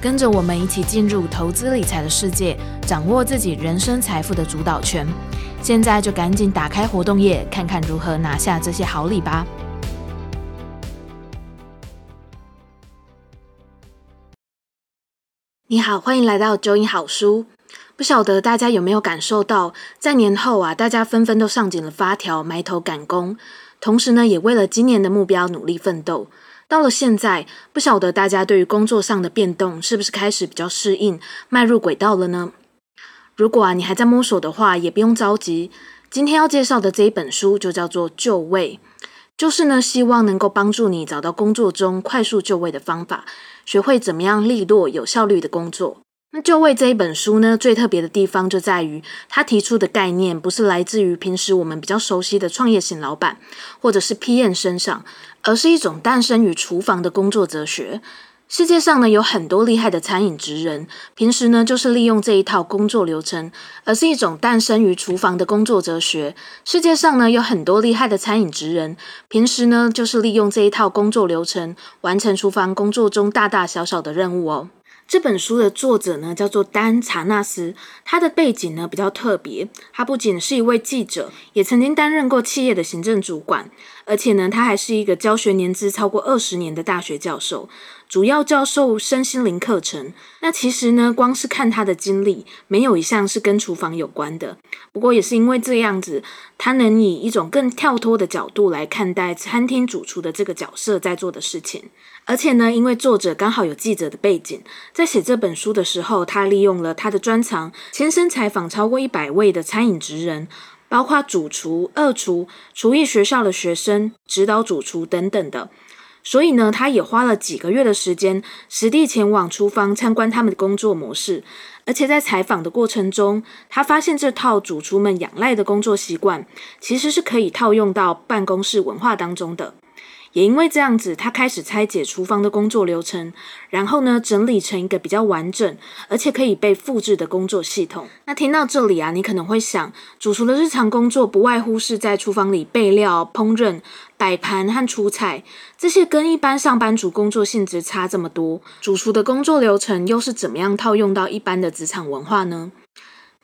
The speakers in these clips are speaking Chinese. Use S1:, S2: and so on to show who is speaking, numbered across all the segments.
S1: 跟着我们一起进入投资理财的世界，掌握自己人生财富的主导权。现在就赶紧打开活动页，看看如何拿下这些好礼吧。你好，欢迎来到九影好书。不晓得大家有没有感受到，在年后啊，大家纷纷都上紧了发条，埋头赶工，同时呢，也为了今年的目标努力奋斗。到了现在，不晓得大家对于工作上的变动是不是开始比较适应，迈入轨道了呢？如果啊你还在摸索的话，也不用着急。今天要介绍的这一本书就叫做《就位》，就是呢希望能够帮助你找到工作中快速就位的方法，学会怎么样利落有效率的工作。那《就位》这一本书呢，最特别的地方就在于，它提出的概念不是来自于平时我们比较熟悉的创业型老板或者是 PM 身上。而是一种诞生于厨房的工作哲学。世界上呢有很多厉害的餐饮职人，平时呢就是利用这一套工作流程，而是一种诞生于厨房的工作哲学。世界上呢有很多厉害的餐饮职人，平时呢就是利用这一套工作流程，完成厨房工作中大大小小的任务哦。这本书的作者呢叫做丹·查纳斯，他的背景呢比较特别，他不仅是一位记者，也曾经担任过企业的行政主管。而且呢，他还是一个教学年资超过二十年的大学教授，主要教授身心灵课程。那其实呢，光是看他的经历，没有一项是跟厨房有关的。不过也是因为这样子，他能以一种更跳脱的角度来看待餐厅主厨的这个角色在做的事情。而且呢，因为作者刚好有记者的背景，在写这本书的时候，他利用了他的专长，亲身采访超过一百位的餐饮职人。包括主厨、二厨、厨艺学校的学生、指导主厨等等的，所以呢，他也花了几个月的时间，实地前往厨房参观他们的工作模式，而且在采访的过程中，他发现这套主厨们仰赖的工作习惯，其实是可以套用到办公室文化当中的。也因为这样子，他开始拆解厨房的工作流程，然后呢，整理成一个比较完整，而且可以被复制的工作系统。那听到这里啊，你可能会想，主厨的日常工作不外乎是在厨房里备料、烹饪、摆盘和出菜，这些跟一般上班族工作性质差这么多，主厨的工作流程又是怎么样套用到一般的职场文化呢？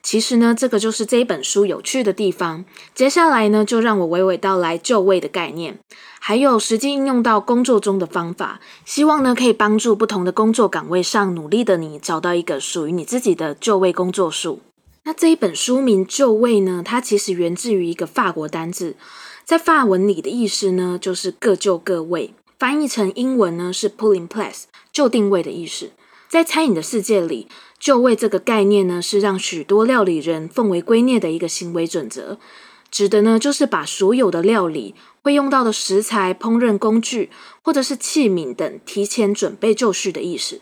S1: 其实呢，这个就是这一本书有趣的地方。接下来呢，就让我娓娓道来就位的概念，还有实际应用到工作中的方法。希望呢，可以帮助不同的工作岗位上努力的你，找到一个属于你自己的就位工作术。那这一本书名“就位”呢，它其实源自于一个法国单字，在法文里的意思呢，就是各就各位。翻译成英文呢，是 “put in place”，就定位的意思。在餐饮的世界里，就位这个概念呢，是让许多料理人奉为圭臬的一个行为准则，指的呢就是把所有的料理会用到的食材、烹饪工具或者是器皿等提前准备就绪的意思，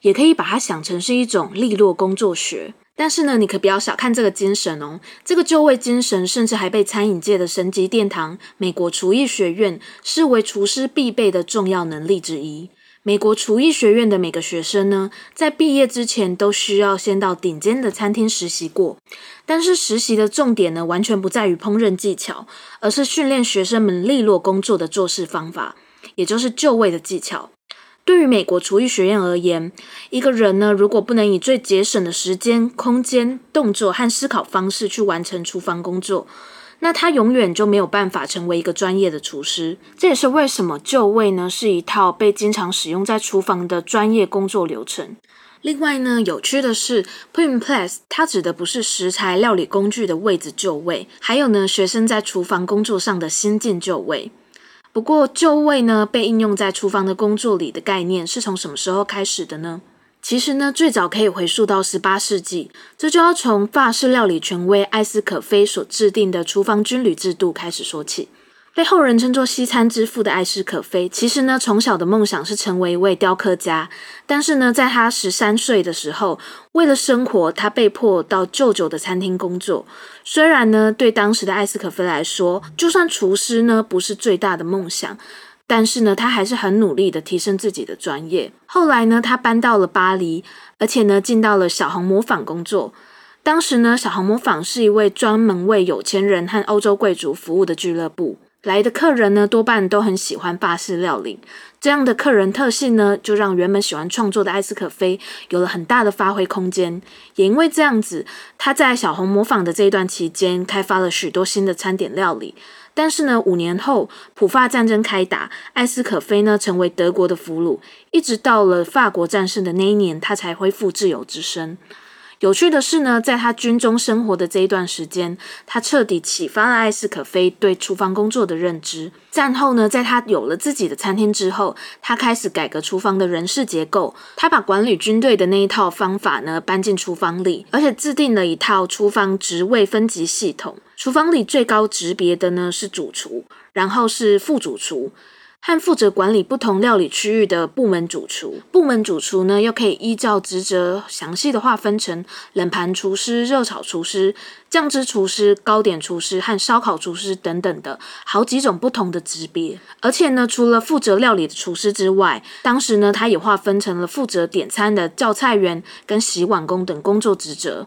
S1: 也可以把它想成是一种利落工作学。但是呢，你可不要小看这个精神哦，这个就位精神甚至还被餐饮界的神级殿堂美国厨艺学院视为厨师必备的重要能力之一。美国厨艺学院的每个学生呢，在毕业之前都需要先到顶尖的餐厅实习过。但是实习的重点呢，完全不在于烹饪技巧，而是训练学生们利落工作的做事方法，也就是就位的技巧。对于美国厨艺学院而言，一个人呢，如果不能以最节省的时间、空间、动作和思考方式去完成厨房工作，那他永远就没有办法成为一个专业的厨师。这也是为什么就位呢是一套被经常使用在厨房的专业工作流程。另外呢，有趣的是，Put in place 它指的不是食材料理工具的位置就位，还有呢，学生在厨房工作上的新进就位。不过，就位呢被应用在厨房的工作里的概念是从什么时候开始的呢？其实呢，最早可以回溯到十八世纪，这就要从法式料理权威艾斯可菲所制定的厨房军旅制度开始说起。被后人称作西餐之父的艾斯可菲，其实呢，从小的梦想是成为一位雕刻家。但是呢，在他十三岁的时候，为了生活，他被迫到舅舅的餐厅工作。虽然呢，对当时的艾斯可菲来说，就算厨师呢不是最大的梦想，但是呢，他还是很努力的提升自己的专业。后来呢，他搬到了巴黎，而且呢，进到了小红模仿工作。当时呢，小红模仿是一位专门为有钱人和欧洲贵族服务的俱乐部。来的客人呢，多半都很喜欢法式料理。这样的客人特性呢，就让原本喜欢创作的艾斯可菲有了很大的发挥空间。也因为这样子，他在小红模仿的这一段期间，开发了许多新的餐点料理。但是呢，五年后普法战争开打，艾斯可菲呢成为德国的俘虏，一直到了法国战胜的那一年，他才恢复自由之身。有趣的是呢，在他军中生活的这一段时间，他彻底启发了艾斯可菲对厨房工作的认知。战后呢，在他有了自己的餐厅之后，他开始改革厨房的人事结构。他把管理军队的那一套方法呢搬进厨房里，而且制定了一套厨房职位分级系统。厨房里最高级别的呢是主厨，然后是副主厨。和负责管理不同料理区域的部门主厨，部门主厨呢又可以依照职责详细的划分成冷盘厨师、热炒厨师、酱汁厨师、糕点厨师和烧烤厨师等等的好几种不同的职别。而且呢，除了负责料理的厨师之外，当时呢，他也划分成了负责点餐的叫菜员跟洗碗工等工作职责。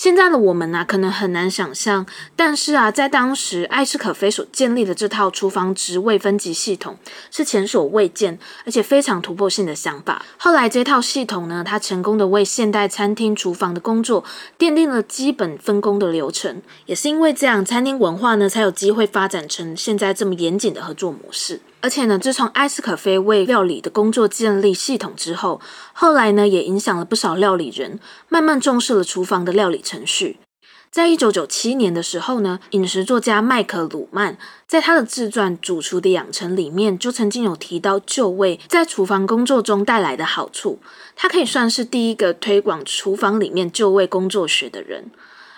S1: 现在的我们呢、可能很难想象，但是啊，在当时，艾斯可菲所建立的这套厨房职位分级系统是前所未见，而且非常突破性的想法。后来，这套系统呢，它成功的为现代餐厅厨房的工作奠定了基本分工的流程。也是因为这样，餐厅文化呢，才有机会发展成现在这么严谨的合作模式。而且呢，自从艾斯可菲为料理的工作建立系统之后，后来呢，也影响了不少料理人，慢慢重视了厨房的料理程序。在一九九七年的时候呢，饮食作家麦克鲁曼在他的自传《主厨的养成》里面，就曾经有提到就位在厨房工作中带来的好处。他可以算是第一个推广厨房里面就位工作学的人。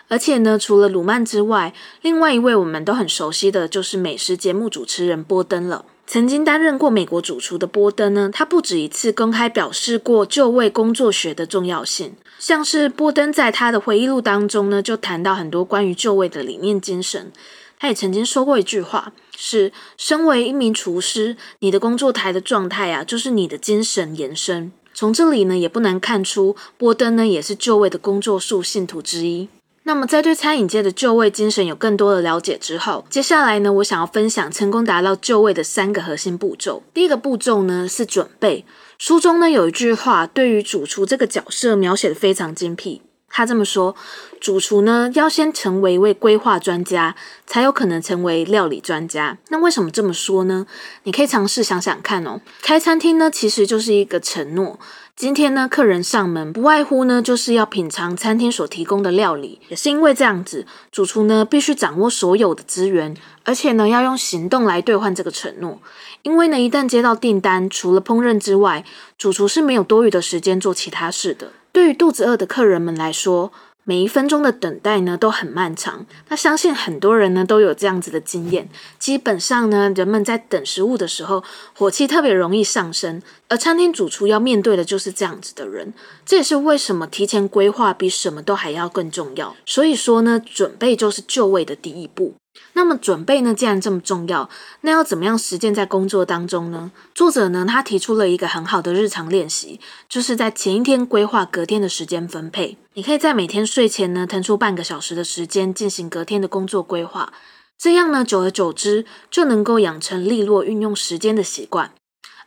S1: 而且呢，除了鲁曼之外，另外一位我们都很熟悉的就是美食节目主持人波登了。曾经担任过美国主厨的波登呢，他不止一次公开表示过就位工作学的重要性。像是波登在他的回忆录当中呢，就谈到很多关于就位的理念精神。他也曾经说过一句话，是身为一名厨师，你的工作台的状态啊，就是你的精神延伸。从这里呢，也不难看出，波登呢也是就位的工作术信徒之一。那么，在对餐饮界的就位精神有更多的了解之后，接下来呢，我想要分享成功达到就位的三个核心步骤。第一个步骤呢是准备。书中呢有一句话，对于主厨这个角色描写的非常精辟。他这么说：主厨呢要先成为一位规划专家，才有可能成为料理专家。那为什么这么说呢？你可以尝试想想看哦。开餐厅呢，其实就是一个承诺。今天呢，客人上门，不外乎呢就是要品尝餐厅所提供的料理。也是因为这样子，主厨呢必须掌握所有的资源，而且呢要用行动来兑换这个承诺。因为呢，一旦接到订单，除了烹饪之外，主厨是没有多余的时间做其他事的。对于肚子饿的客人们来说，每一分钟的等待呢都很漫长，那相信很多人呢都有这样子的经验。基本上呢，人们在等食物的时候，火气特别容易上升，而餐厅主厨要面对的就是这样子的人。这也是为什么提前规划比什么都还要更重要。所以说呢，准备就是就位的第一步。那么准备呢，既然这么重要，那要怎么样实践在工作当中呢？作者呢，他提出了一个很好的日常练习，就是在前一天规划隔天的时间分配。你可以在每天睡前呢，腾出半个小时的时间进行隔天的工作规划。这样呢，久而久之就能够养成利落运用时间的习惯。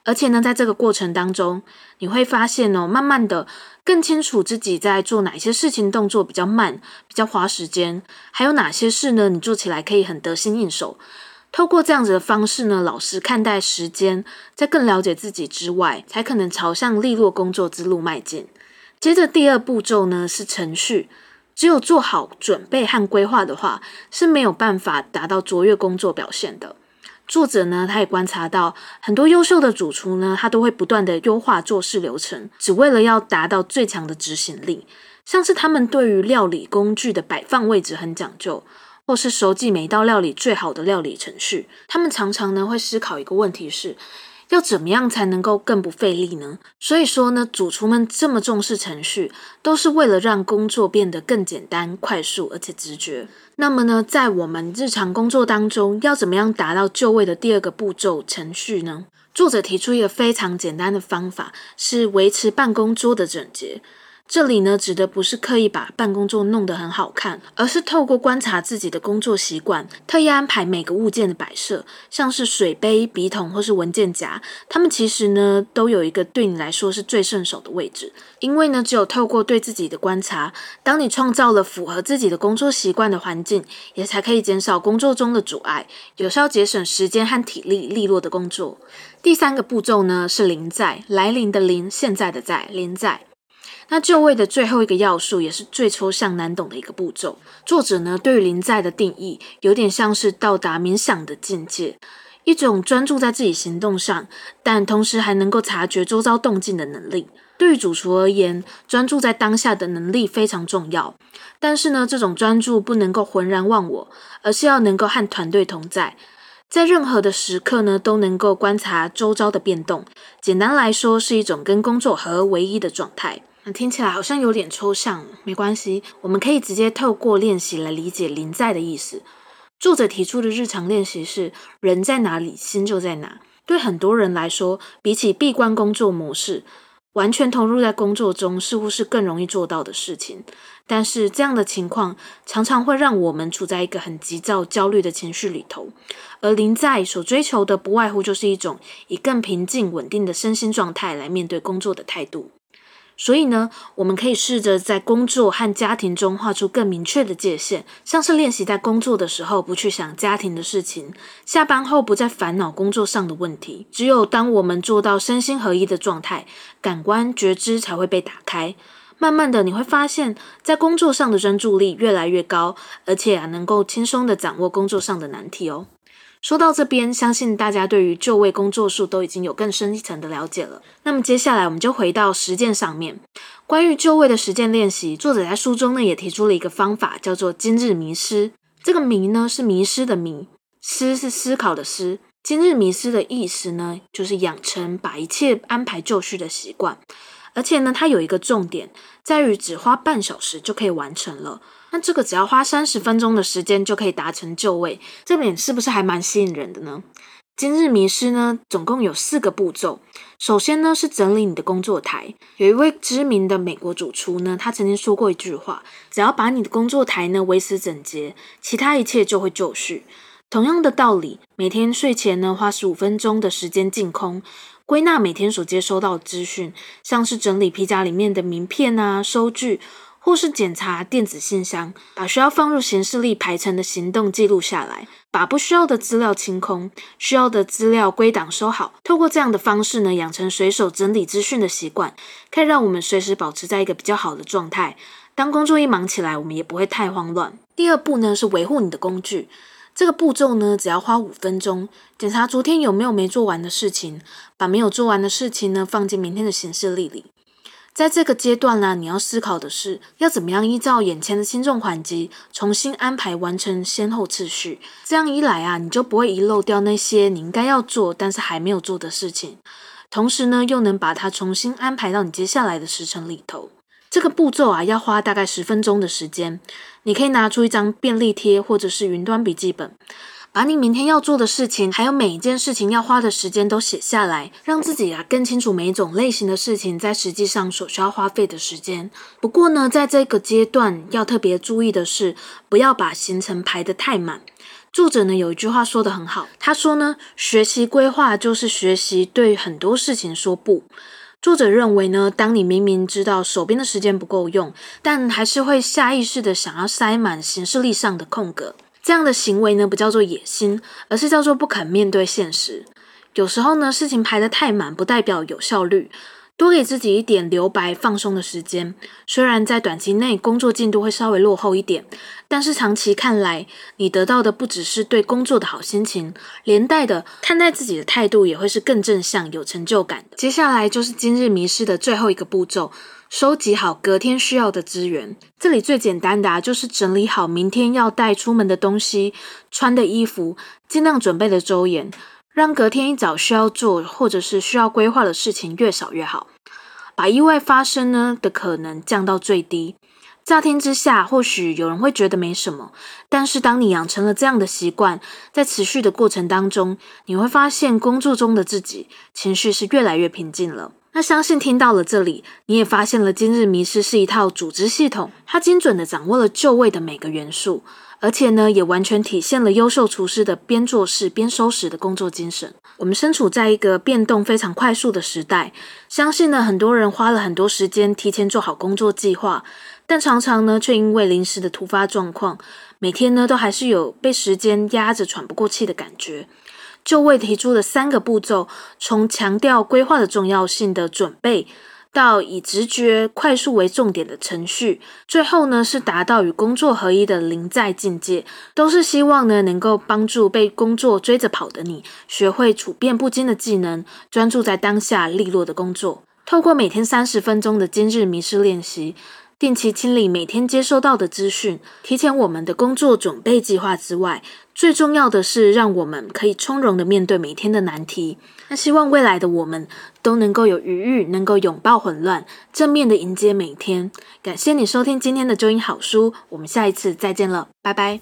S1: 而且呢，在这个过程当中，你会发现哦，慢慢的更清楚自己在做哪些事情，动作比较慢，比较花时间，还有哪些事呢，你做起来可以很得心应手。透过这样子的方式呢，老实看待时间，在更了解自己之外，才可能朝向利落工作之路迈进。接着第二步骤呢，是程序，只有做好准备和规划的话，是没有办法达到卓越工作表现的。作者呢，他也观察到很多优秀的主厨呢，他都会不断的优化做事流程，只为了要达到最强的执行力。像是他们对于料理工具的摆放位置很讲究，或是熟记每一道料理最好的料理程序。他们常常呢会思考一个问题是，要怎么样才能够更不费力呢？所以说呢，主厨们这么重视程序，都是为了让工作变得更简单、快速而且直觉。那么呢，在我们日常工作当中，要怎么样达到就位的第二个步骤程序呢？作者提出一个非常简单的方法，是维持办公桌的整洁。这里呢，指的不是刻意把办公桌弄得很好看，而是透过观察自己的工作习惯，特意安排每个物件的摆设，像是水杯、笔筒或是文件夹，它们其实呢都有一个对你来说是最顺手的位置。因为呢，只有透过对自己的观察，当你创造了符合自己的工作习惯的环境，也才可以减少工作中的阻碍，有效节省时间和体力，利落的工作。第三个步骤呢是临在，来临的临，现在的在，临在。那就位的最后一个要素，也是最抽象难懂的一个步骤。作者呢，对于临在的定义，有点像是到达冥想的境界，一种专注在自己行动上，但同时还能够察觉周遭动静的能力。对于主厨而言，专注在当下的能力非常重要。但是呢，这种专注不能够浑然忘我，而是要能够和团队同在，在任何的时刻呢，都能够观察周遭的变动。简单来说，是一种跟工作合而为一的状态。那听起来好像有点抽象，没关系，我们可以直接透过练习来理解“临在”的意思。作者提出的日常练习是：人在哪里，心就在哪。对很多人来说，比起闭关工作模式，完全投入在工作中，似乎是更容易做到的事情。但是这样的情况常常会让我们处在一个很急躁、焦虑的情绪里头。而临在所追求的，不外乎就是一种以更平静、稳定的身心状态来面对工作的态度。所以呢，我们可以试着在工作和家庭中画出更明确的界限，像是练习在工作的时候不去想家庭的事情，下班后不再烦恼工作上的问题。只有当我们做到身心合一的状态，感官觉知才会被打开。慢慢的，你会发现在工作上的专注力越来越高，而且啊，能够轻松的掌握工作上的难题哦。说到这边，相信大家对于就位工作术都已经有更深一层的了解了。那么接下来，我们就回到实践上面。关于就位的实践练习，作者在书中呢也提出了一个方法，叫做“今日迷失”。这个“迷”呢是迷失的“迷”，“思”是思考的“思”。今日迷失的意思呢，就是养成把一切安排就绪的习惯。而且呢，它有一个重点，在于只花半小时就可以完成了。那这个只要花三十分钟的时间就可以达成就位，这点是不是还蛮吸引人的呢？今日迷失呢，总共有四个步骤。首先呢，是整理你的工作台。有一位知名的美国主厨呢，他曾经说过一句话：只要把你的工作台呢维持整洁，其他一切就会就绪。同样的道理，每天睡前呢，花十五分钟的时间净空。归纳每天所接收到的资讯，像是整理皮夹里面的名片啊、收据，或是检查电子信箱，把需要放入行事历排程的行动记录下来，把不需要的资料清空，需要的资料归档收好。透过这样的方式呢，养成随手整理资讯的习惯，可以让我们随时保持在一个比较好的状态。当工作一忙起来，我们也不会太慌乱。第二步呢，是维护你的工具。这个步骤呢，只要花五分钟，检查昨天有没有没做完的事情，把没有做完的事情呢放进明天的行事历里。在这个阶段呢，你要思考的是，要怎么样依照眼前的轻重缓急，重新安排完成先后次序。这样一来啊，你就不会遗漏掉那些你应该要做但是还没有做的事情，同时呢，又能把它重新安排到你接下来的时程里头。这个步骤啊，要花大概十分钟的时间。你可以拿出一张便利贴或者是云端笔记本，把你明天要做的事情，还有每一件事情要花的时间都写下来，让自己啊更清楚每一种类型的事情在实际上所需要花费的时间。不过呢，在这个阶段要特别注意的是，不要把行程排得太满。作者呢有一句话说得很好，他说呢，学习规划就是学习对很多事情说不。作者认为呢，当你明明知道手边的时间不够用，但还是会下意识的想要塞满行事历上的空格，这样的行为呢，不叫做野心，而是叫做不肯面对现实。有时候呢，事情排得太满，不代表有效率。多给自己一点留白、放松的时间，虽然在短期内工作进度会稍微落后一点，但是长期看来，你得到的不只是对工作的好心情，连带的看待自己的态度也会是更正向、有成就感的。接下来就是今日迷失的最后一个步骤：收集好隔天需要的资源。这里最简单的啊，就是整理好明天要带出门的东西、穿的衣服，尽量准备的周延。让隔天一早需要做或者是需要规划的事情越少越好，把意外发生呢的可能降到最低。乍听之下，或许有人会觉得没什么，但是当你养成了这样的习惯，在持续的过程当中，你会发现工作中的自己情绪是越来越平静了。那相信听到了这里，你也发现了今日迷失是一套组织系统，它精准地掌握了就位的每个元素。而且呢，也完全体现了优秀厨师的边做事边收拾的工作精神。我们身处在一个变动非常快速的时代，相信呢，很多人花了很多时间提前做好工作计划，但常常呢，却因为临时的突发状况，每天呢，都还是有被时间压着喘不过气的感觉。就位提出的三个步骤，从强调规划的重要性的准备。到以直觉快速为重点的程序，最后呢，是达到与工作合一的临在境界，都是希望呢，能够帮助被工作追着跑的你，学会处变不惊的技能，专注在当下利落的工作。透过每天三十分钟的今日迷失练习。定期清理每天接收到的资讯，提前我们的工作准备计划之外，最重要的是让我们可以从容的面对每天的难题。那希望未来的我们都能够有余裕，能够拥抱混乱，正面的迎接每天。感谢你收听今天的周音好书，我们下一次再见了，拜拜。